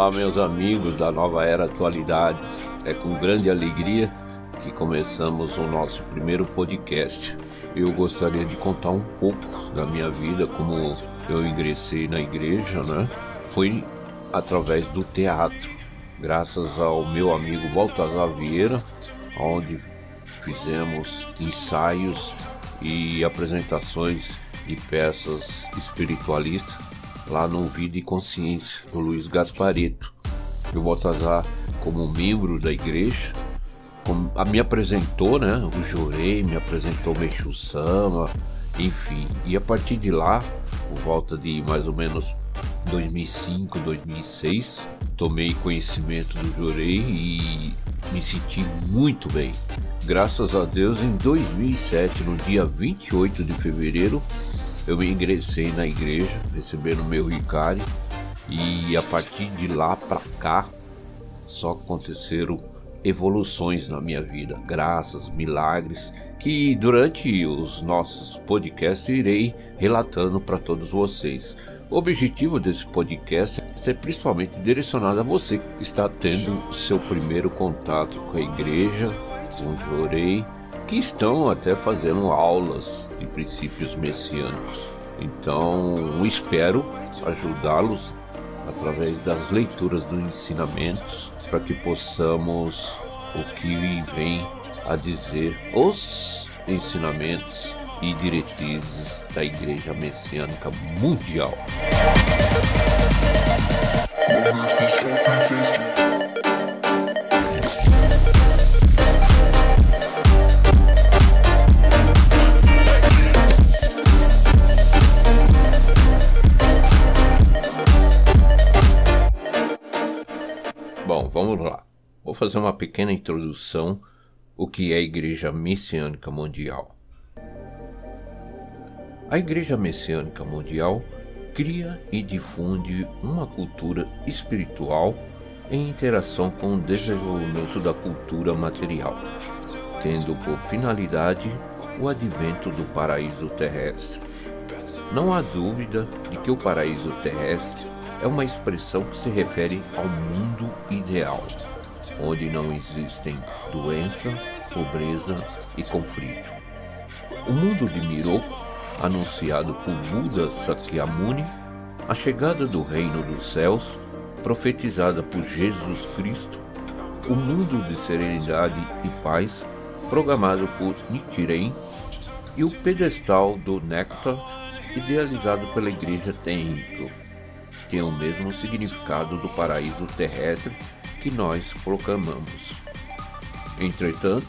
Olá, meus amigos da Nova Era Atualidades. É com grande alegria que começamos o nosso primeiro podcast. Eu gostaria de contar um pouco da minha vida, como eu ingressei na igreja, né? Foi através do teatro, graças ao meu amigo Baltazar Vieira, onde fizemos ensaios e apresentações de peças espiritualistas lá no Vida e Consciência, do Luiz Gaspareto. O Baltazar, como membro da igreja, como, a, me apresentou, né? O Jurei, me apresentou Meixo Sama, enfim. E a partir de lá, por volta de mais ou menos 2005, 2006, tomei conhecimento do Jurei e me senti muito bem. Graças a Deus, em 2007, no dia 28 de fevereiro, eu me ingressei na igreja, recebendo meu Ricari, e a partir de lá para cá só aconteceram evoluções na minha vida, graças, milagres, que durante os nossos podcasts irei relatando para todos vocês. O objetivo desse podcast é principalmente direcionado a você que está tendo seu primeiro contato com a igreja, com o Jorei, que estão até fazendo aulas de princípios messiânicos. Então, espero ajudá-los através das leituras dos ensinamentos para que possamos o que vem a dizer os ensinamentos e diretrizes da Igreja Messiânica Mundial. Fazer uma pequena introdução o que é a Igreja Messiânica Mundial. A Igreja Messiânica Mundial cria e difunde uma cultura espiritual em interação com o desenvolvimento da cultura material, tendo por finalidade o advento do paraíso terrestre. Não há dúvida de que o paraíso terrestre é uma expressão que se refere ao mundo ideal, onde não existem doença, pobreza e conflito. O mundo de Miroku, anunciado por Buda Sakyamuni, a chegada do reino dos céus, profetizada por Jesus Cristo, o mundo de serenidade e paz, programado por Nichiren, e o pedestal do néctar, idealizado pela Igreja Tenriko tem o mesmo significado do paraíso terrestre que nós proclamamos. Entretanto,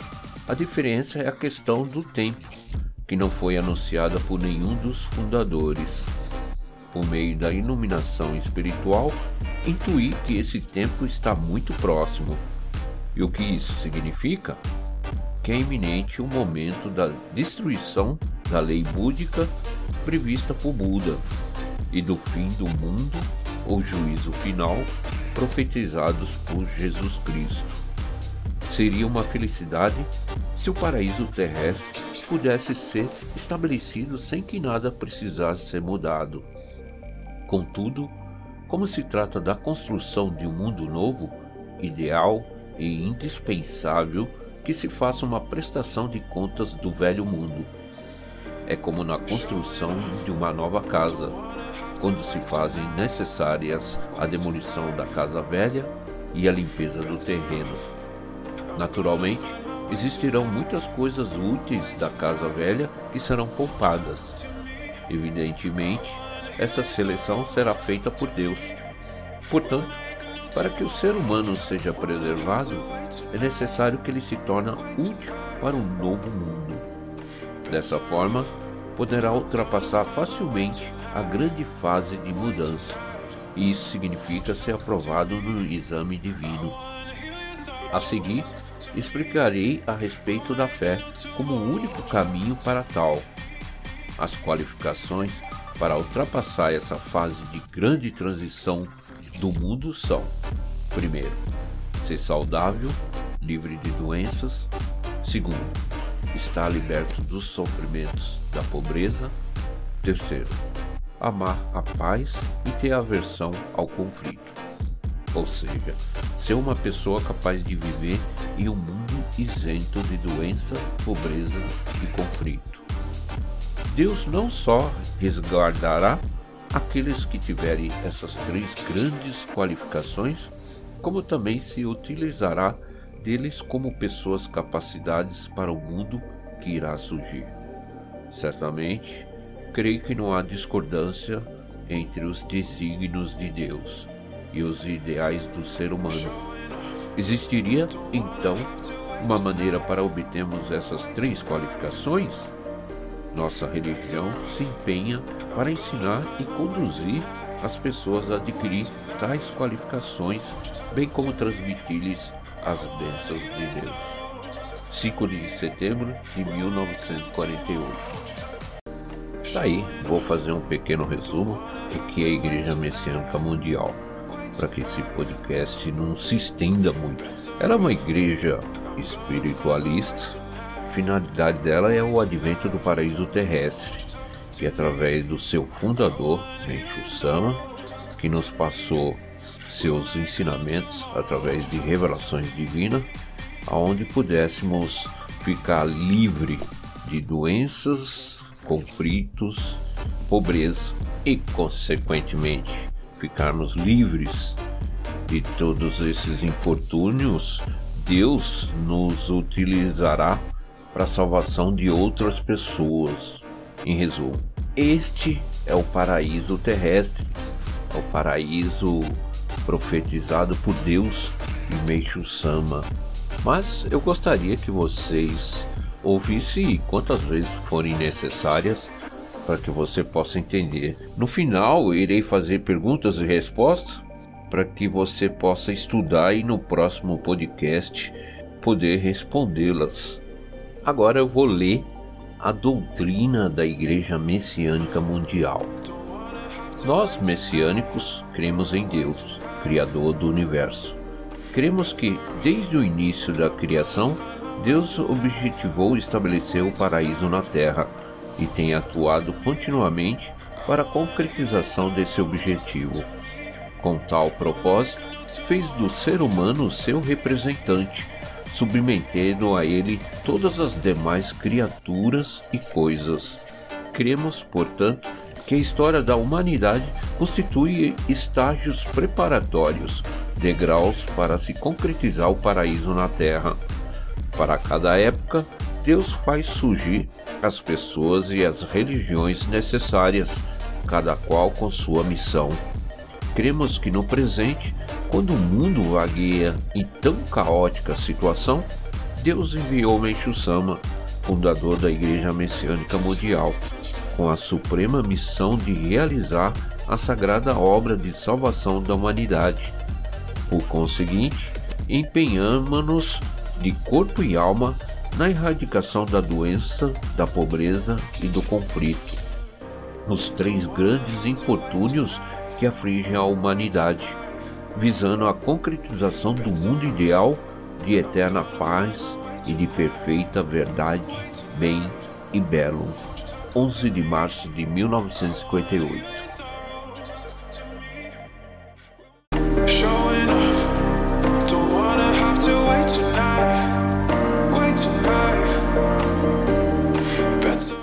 a diferença é a questão do tempo, que não foi anunciada por nenhum dos fundadores. Por meio da iluminação espiritual, intuí que esse tempo está muito próximo. E o que isso significa? Que é iminente o momento da destruição da lei búdica prevista por Buda e do fim do mundo ou juízo final profetizados por Jesus Cristo. Seria uma felicidade se o paraíso terrestre pudesse ser estabelecido sem que nada precisasse ser mudado. Contudo, como se trata da construção de um mundo novo, ideal e indispensável que se faça uma prestação de contas do velho mundo. É como na construção de uma nova casa, quando se fazem necessárias a demolição da casa velha e a limpeza do terreno. Naturalmente, existirão muitas coisas úteis da casa velha que serão poupadas. Evidentemente, essa seleção será feita por Deus. Portanto, para que o ser humano seja preservado, é necessário que ele se torne útil para um novo mundo. Dessa forma, poderá ultrapassar facilmente a grande fase de mudança. Isso significa ser aprovado no exame divino. A seguir, explicarei a respeito da fé como o único caminho para tal. As qualificações para ultrapassar essa fase de grande transição do mundo são: primeiro, ser saudável, livre de doenças. Segundo, estar liberto dos sofrimentos da pobreza. Terceiro, amar a paz e ter aversão ao conflito. ou seja, ser uma pessoa capaz de viver em um mundo isento de doença, pobreza e conflito. Deus não só resguardará aqueles que tiverem essas três grandes qualificações, como também se utilizará deles como pessoas capacidades para o mundo que irá surgir. Certamente, creio que não há discordância entre os desígnios de Deus e os ideais do ser humano. Existiria, então, uma maneira para obtermos essas três qualificações? Nossa religião se empenha para ensinar e conduzir as pessoas a adquirir tais qualificações, bem como transmitir-lhes as bênçãos de Deus. 5 de setembro de 1948. Tá aí, vou fazer um pequeno resumo do que é a Igreja Messiânica Mundial, para que esse podcast não se estenda muito. Ela é uma igreja espiritualista, a finalidade dela é o advento do paraíso terrestre, que através do seu fundador, Meishu Sama, que nos passou seus ensinamentos através de revelações divinas, aonde pudéssemos ficar livre de doenças, conflitos, pobreza e, consequentemente, ficarmos livres de todos esses infortúnios, Deus nos utilizará para a salvação de outras pessoas. Em resumo, este é o paraíso terrestre, é o paraíso profetizado por Deus em Meishu Sama. Mas eu gostaria que vocês ouvissem quantas vezes forem necessárias para que você possa entender. No final, irei fazer perguntas e respostas para que você possa estudar e no próximo podcast poder respondê-las. Agora eu vou ler a doutrina da Igreja Messiânica Mundial. Nós, messiânicos, cremos em Deus, Criador do universo. Cremos que, desde o início da criação, Deus objetivou estabelecer o paraíso na Terra e tem atuado continuamente para a concretização desse objetivo. Com tal propósito, fez do ser humano seu representante, submetendo a ele todas as demais criaturas e coisas. Cremos, portanto, que a história da humanidade constitui estágios preparatórios, degraus para se concretizar o paraíso na Terra. Para cada época, Deus faz surgir as pessoas e as religiões necessárias, cada qual com sua missão. Cremos que no presente, quando o mundo vagueia em tão caótica situação, Deus enviou Meishu Sama, fundador da Igreja Messiânica Mundial, com a suprema missão de realizar a sagrada obra de salvação da humanidade. Por conseguinte, empenhamos-nos de corpo e alma na erradicação da doença, da pobreza e do conflito, nos três grandes infortúnios que afligem a humanidade, visando a concretização do mundo ideal de eterna paz e de perfeita verdade, bem e belo. 11 de março de 1958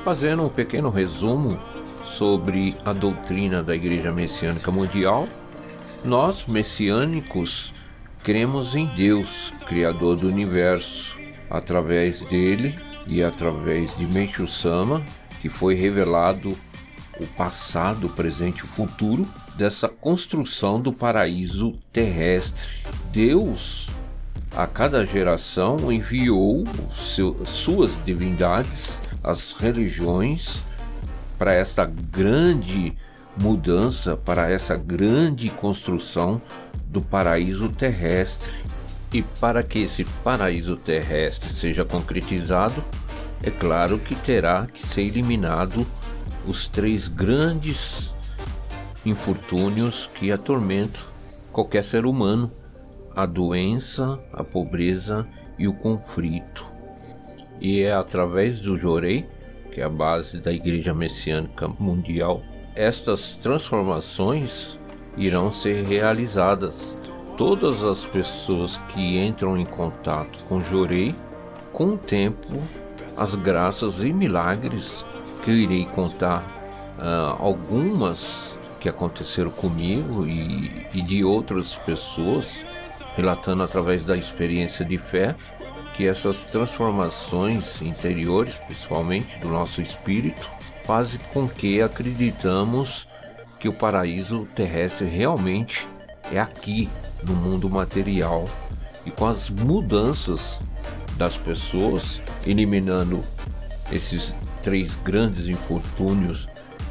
fazendo um pequeno resumo sobre a doutrina da Igreja Messiânica Mundial, nós, messiânicos, cremos em Deus, Criador do universo. Através dele e através de Meishu Sama, que foi revelado o passado, o presente e o futuro dessa construção do paraíso terrestre. Deus, a cada geração, enviou seu, suas divindades as religiões para esta grande mudança, para essa grande construção do paraíso terrestre. E para que esse paraíso terrestre seja concretizado, é claro que terá que ser eliminado os três grandes infortúnios que atormentam qualquer ser humano: a doença, a pobreza e o conflito e é através do Jorei, que é a base da Igreja Messiânica Mundial, estas transformações irão ser realizadas. Todas as pessoas que entram em contato com Jorei, com o tempo, as graças e milagres que eu irei contar uh, algumas que aconteceram comigo e, e de outras pessoas, relatando através da experiência de fé que essas transformações interiores, principalmente do nosso espírito, fazem com que acreditamos que o paraíso terrestre realmente é aqui no mundo material e com as mudanças das pessoas, eliminando esses três grandes infortúnios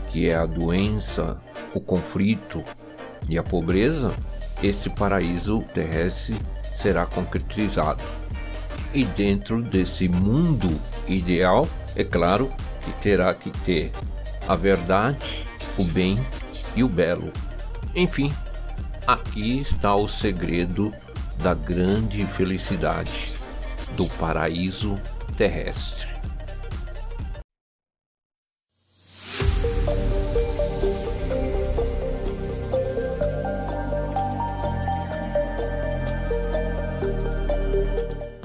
que é a doença, o conflito e a pobreza, esse paraíso terrestre será concretizado. E dentro desse mundo ideal, é claro que terá que ter a verdade, o bem e o belo. Enfim, aqui está o segredo da grande felicidade do paraíso terrestre.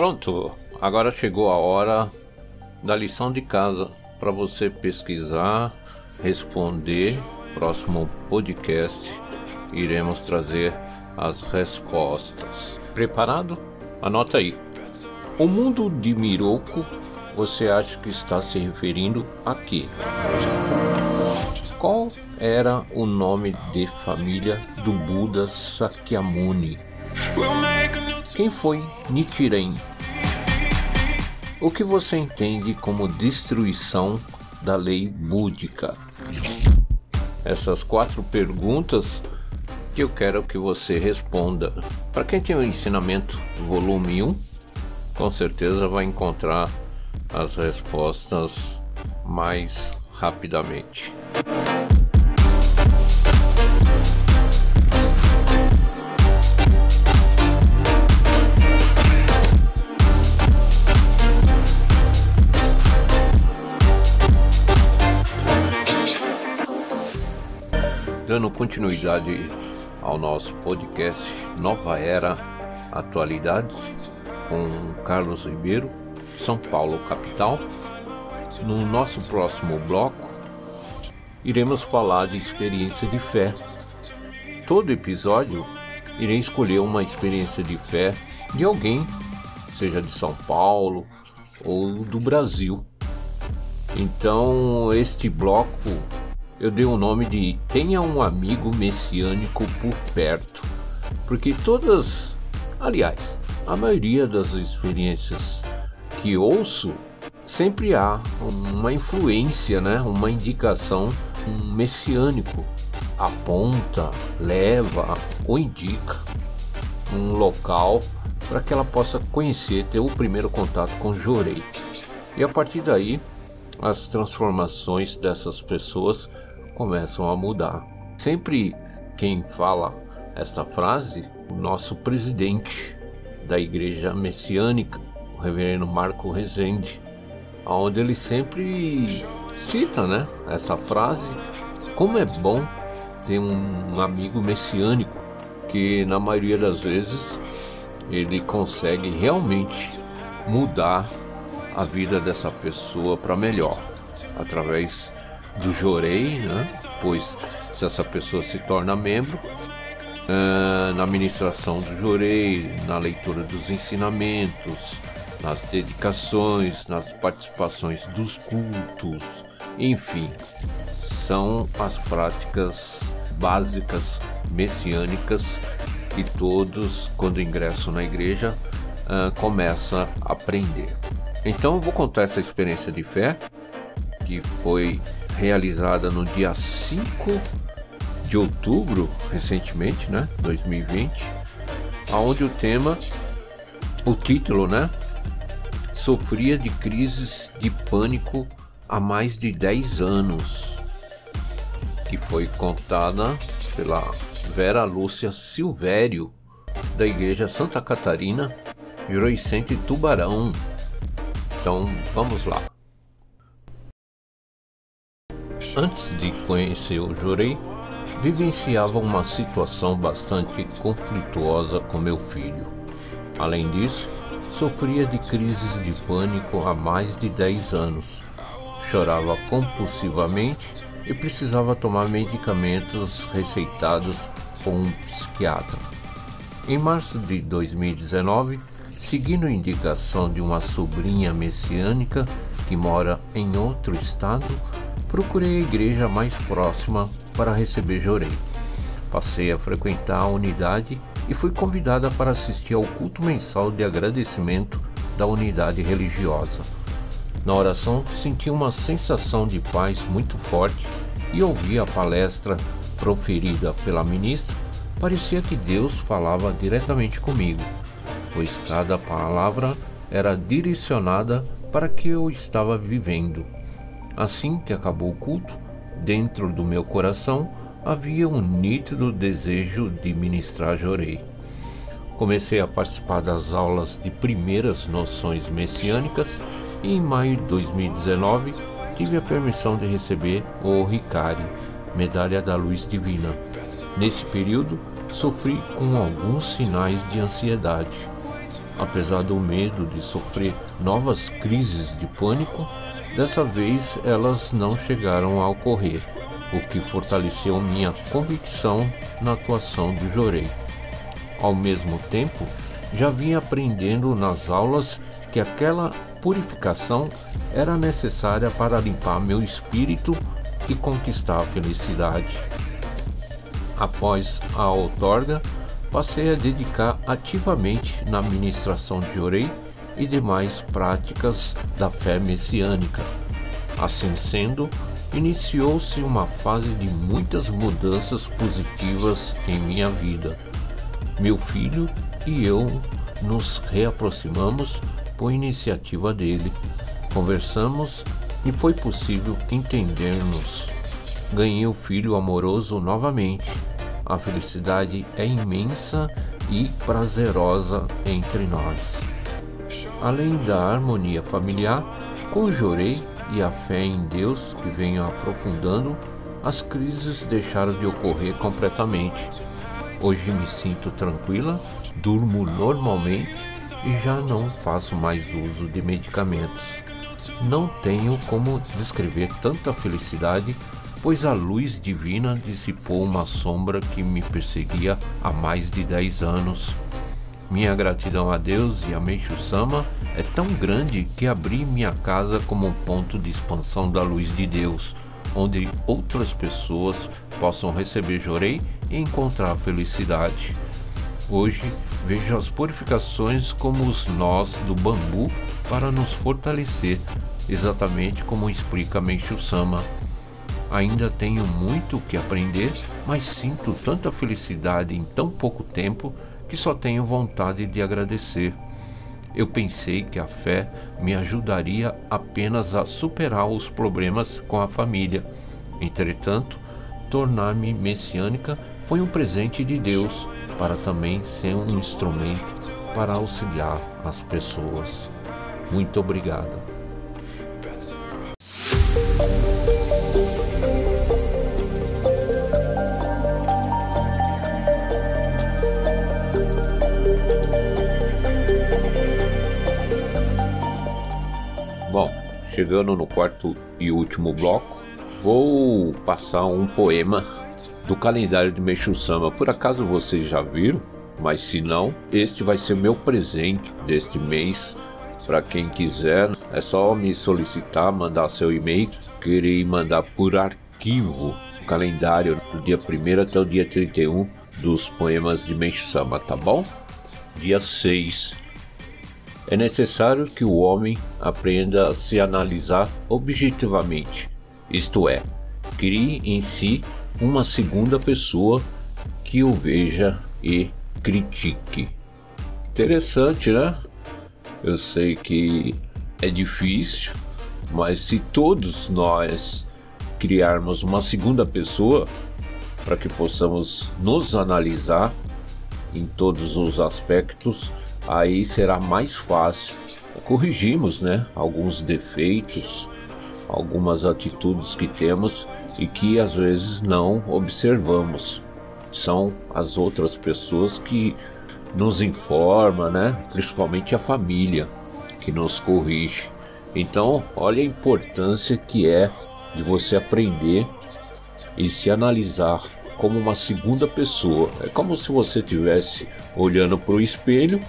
Pronto, agora chegou a hora da lição de casa para você pesquisar, responder. Próximo podcast iremos trazer as respostas. Preparado? Anota aí. O mundo de Miroku, você acha que está se referindo a quê? Qual era o nome de família do Buda Sakyamuni? Quem foi Nichiren? O que você entende como destruição da lei búdica? Essas quatro perguntas que eu quero que você responda. Para quem tem o ensinamento volume 1, com certeza vai encontrar as respostas mais rapidamente. Dando continuidade ao nosso podcast Nova Era Atualidades com Carlos Ribeiro, São Paulo, capital. No nosso próximo bloco, iremos falar de experiência de fé. Todo episódio irei escolher uma experiência de fé de alguém, seja de São Paulo ou do Brasil. Então, este bloco eu dei o nome de Tenha um amigo messiânico por perto, porque todas, aliás, a maioria das experiências que ouço sempre há uma influência, né, uma indicação um messiânico aponta, leva ou indica um local para que ela possa conhecer, ter o primeiro contato com Jorei. E a partir daí, as transformações dessas pessoas começam a mudar. Sempre quem fala esta frase, o nosso presidente da Igreja Messiânica, o reverendo Marco Rezende, onde ele sempre cita né, essa frase, como é bom ter um amigo messiânico que na maioria das vezes ele consegue realmente mudar a vida dessa pessoa para melhor através do Jorei, né? pois se essa pessoa se torna membro, uh, na administração do Jorei, na leitura dos ensinamentos, nas dedicações, nas participações dos cultos, enfim, são as práticas básicas messiânicas que todos, quando ingressam na igreja, uh, começam a aprender. Então eu vou contar essa experiência de fé que foi realizada no dia 5 de outubro, recentemente, né, 2020, aonde o tema, o título, né, sofria de crises de pânico há mais de 10 anos, que foi contada pela Vera Lúcia Silvério, da Igreja Santa Catarina, Vicente Tubarão. Então, vamos lá. Antes de conhecer o Jorei, vivenciava uma situação bastante conflituosa com meu filho. Além disso, sofria de crises de pânico há mais de 10 anos. Chorava compulsivamente e precisava tomar medicamentos receitados por um psiquiatra. Em março de 2019, seguindo indicação de uma sobrinha messiânica que mora em outro estado, procurei a igreja mais próxima para receber Jorei. Passei a frequentar a unidade e fui convidada para assistir ao culto mensal de agradecimento da unidade religiosa. Na oração, senti uma sensação de paz muito forte e ouvi a palestra proferida pela ministra. Parecia que Deus falava diretamente comigo, pois cada palavra era direcionada para que eu estava vivendo. Assim que acabou o culto, dentro do meu coração havia um nítido desejo de ministrar Jorei. Comecei a participar das aulas de primeiras noções messiânicas e em maio de 2019 tive a permissão de receber o Ricari, Medalha da Luz Divina. Nesse período, sofri com alguns sinais de ansiedade. Apesar do medo de sofrer novas crises de pânico, dessa vez elas não chegaram a ocorrer, o que fortaleceu minha convicção na atuação do Jorei. Ao mesmo tempo, já vinha aprendendo nas aulas que aquela purificação era necessária para limpar meu espírito e conquistar a felicidade. Após a outorga, passei a dedicar ativamente na administração de orei e demais práticas da fé messiânica. Assim sendo, iniciou-se uma fase de muitas mudanças positivas em minha vida. Meu filho e eu nos reaproximamos por iniciativa dele. Conversamos e foi possível entendermos. Ganhei o filho amoroso novamente. A felicidade é imensa e prazerosa entre nós. Além da harmonia familiar, conjurei e a fé em Deus que venho aprofundando, as crises deixaram de ocorrer completamente. Hoje me sinto tranquila, durmo normalmente e já não faço mais uso de medicamentos. Não tenho como descrever tanta felicidade, pois a luz divina dissipou uma sombra que me perseguia há mais de 10 anos. Minha gratidão a Deus e a Meixo Sama é tão grande que abri minha casa como um ponto de expansão da luz de Deus, onde outras pessoas possam receber Jorei e encontrar felicidade. Hoje vejo as purificações como os nós do bambu para nos fortalecer, exatamente como explica Meishu Sama. Ainda tenho muito que aprender, mas sinto tanta felicidade em tão pouco tempo que só tenho vontade de agradecer. Eu pensei que a fé me ajudaria apenas a superar os problemas com a família. Entretanto, tornar-me messiânica foi um presente de Deus para também ser um instrumento para auxiliar as pessoas. Muito obrigado. Chegando no quarto e último bloco, vou passar um poema do calendário de Meixo Sama. Por acaso vocês já viram? Mas se não, este vai ser meu presente deste mês. Para quem quiser, é só me solicitar, mandar seu e-mail, querer mandar por arquivo o calendário do dia 1 até o dia 31 dos poemas de Meixo Sama, tá bom? Dia 6. É necessário que o homem aprenda a se analisar objetivamente, isto é, crie em si uma segunda pessoa que o veja e critique. Interessante, né? Eu sei que é difícil, mas se todos nós criarmos uma segunda pessoa para que possamos nos analisar em todos os aspectos, aí será mais fácil corrigirmos, né, alguns defeitos, algumas atitudes que temos e que às vezes não observamos. São as outras pessoas que nos informa, né? Principalmente a família que nos corrige. Então, olha a importância que é de você aprender e se analisar como uma segunda pessoa. É como se você estivesse olhando para o espelho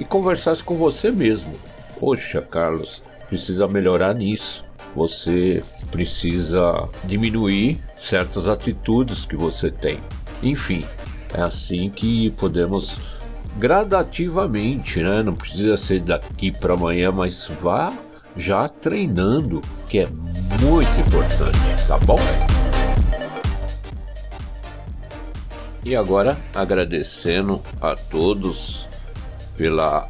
e conversasse com você mesmo. Poxa, Carlos, precisa melhorar nisso. Você precisa diminuir certas atitudes que você tem. Enfim, é assim que podemos gradativamente, né? Não precisa ser daqui para amanhã, mas vá já treinando, que é muito importante, tá bom? E agora agradecendo a todos pela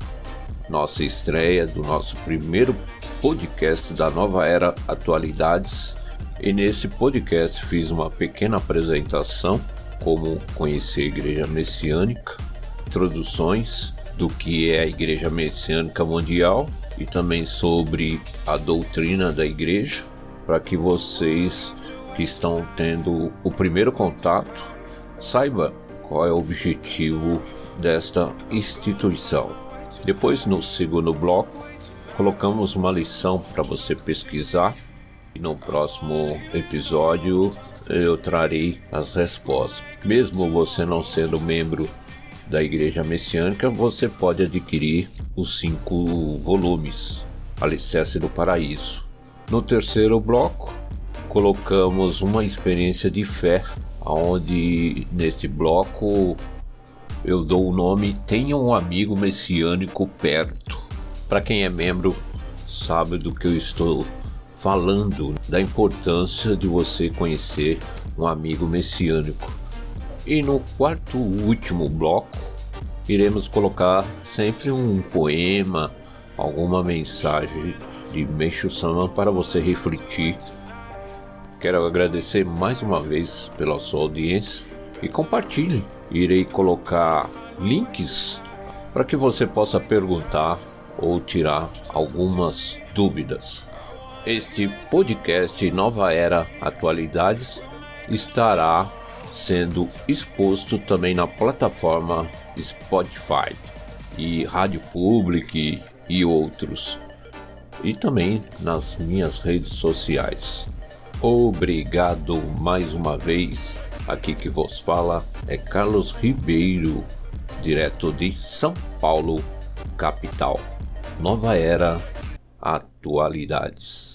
nossa estreia do nosso primeiro podcast da Nova Era Atualidades. E nesse podcast fiz uma pequena apresentação como conhecer a Igreja Messiânica, introduções do que é a Igreja Messiânica Mundial e também sobre a doutrina da igreja, para que vocês que estão tendo o primeiro contato saiba qual é o objetivo desta instituição. Depois, no segundo bloco, colocamos uma lição para você pesquisar e no próximo episódio eu trarei as respostas. Mesmo você não sendo membro da Igreja Messiânica, você pode adquirir os cinco volumes Alicerce do Paraíso. No terceiro bloco, colocamos uma experiência de fé, onde neste bloco eu dou o nome Tenha um amigo messiânico perto. Para quem é membro, sabe do que eu estou falando, da importância de você conhecer um amigo messiânico. E no quarto último bloco, iremos colocar sempre um poema, alguma mensagem de Meixo Sama para você refletir. Quero agradecer mais uma vez pela sua audiência e compartilhe. Irei colocar links para que você possa perguntar ou tirar algumas dúvidas. Este podcast Nova Era Atualidades estará sendo exposto também na plataforma Spotify e Rádio Public e outros, e também nas minhas redes sociais. Obrigado mais uma vez. Aqui que vos fala é Carlos Ribeiro, direto de São Paulo, capital. Nova Era Atualidades.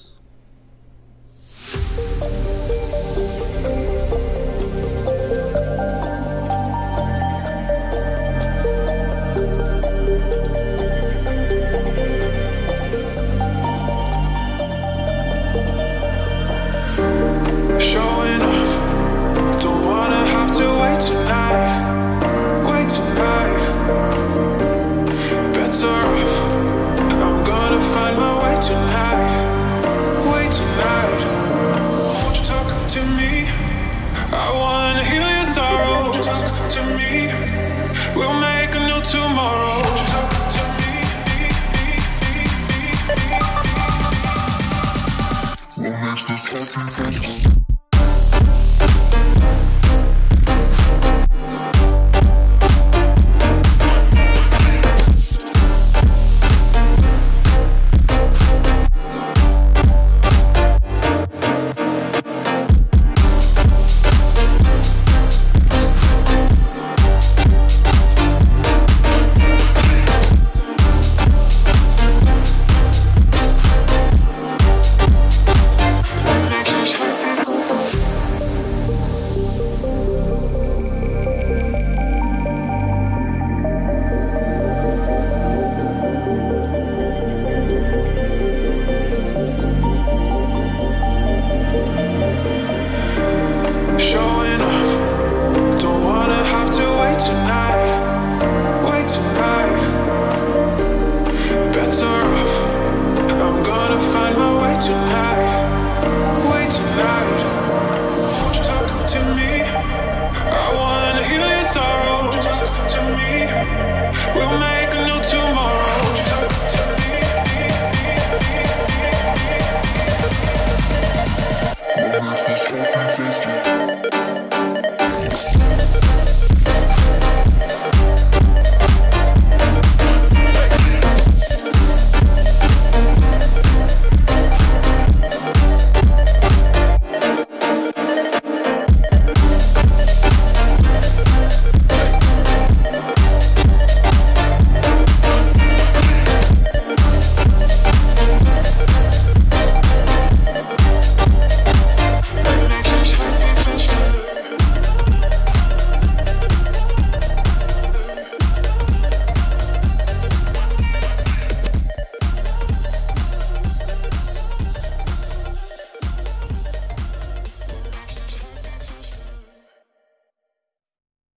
Passenger.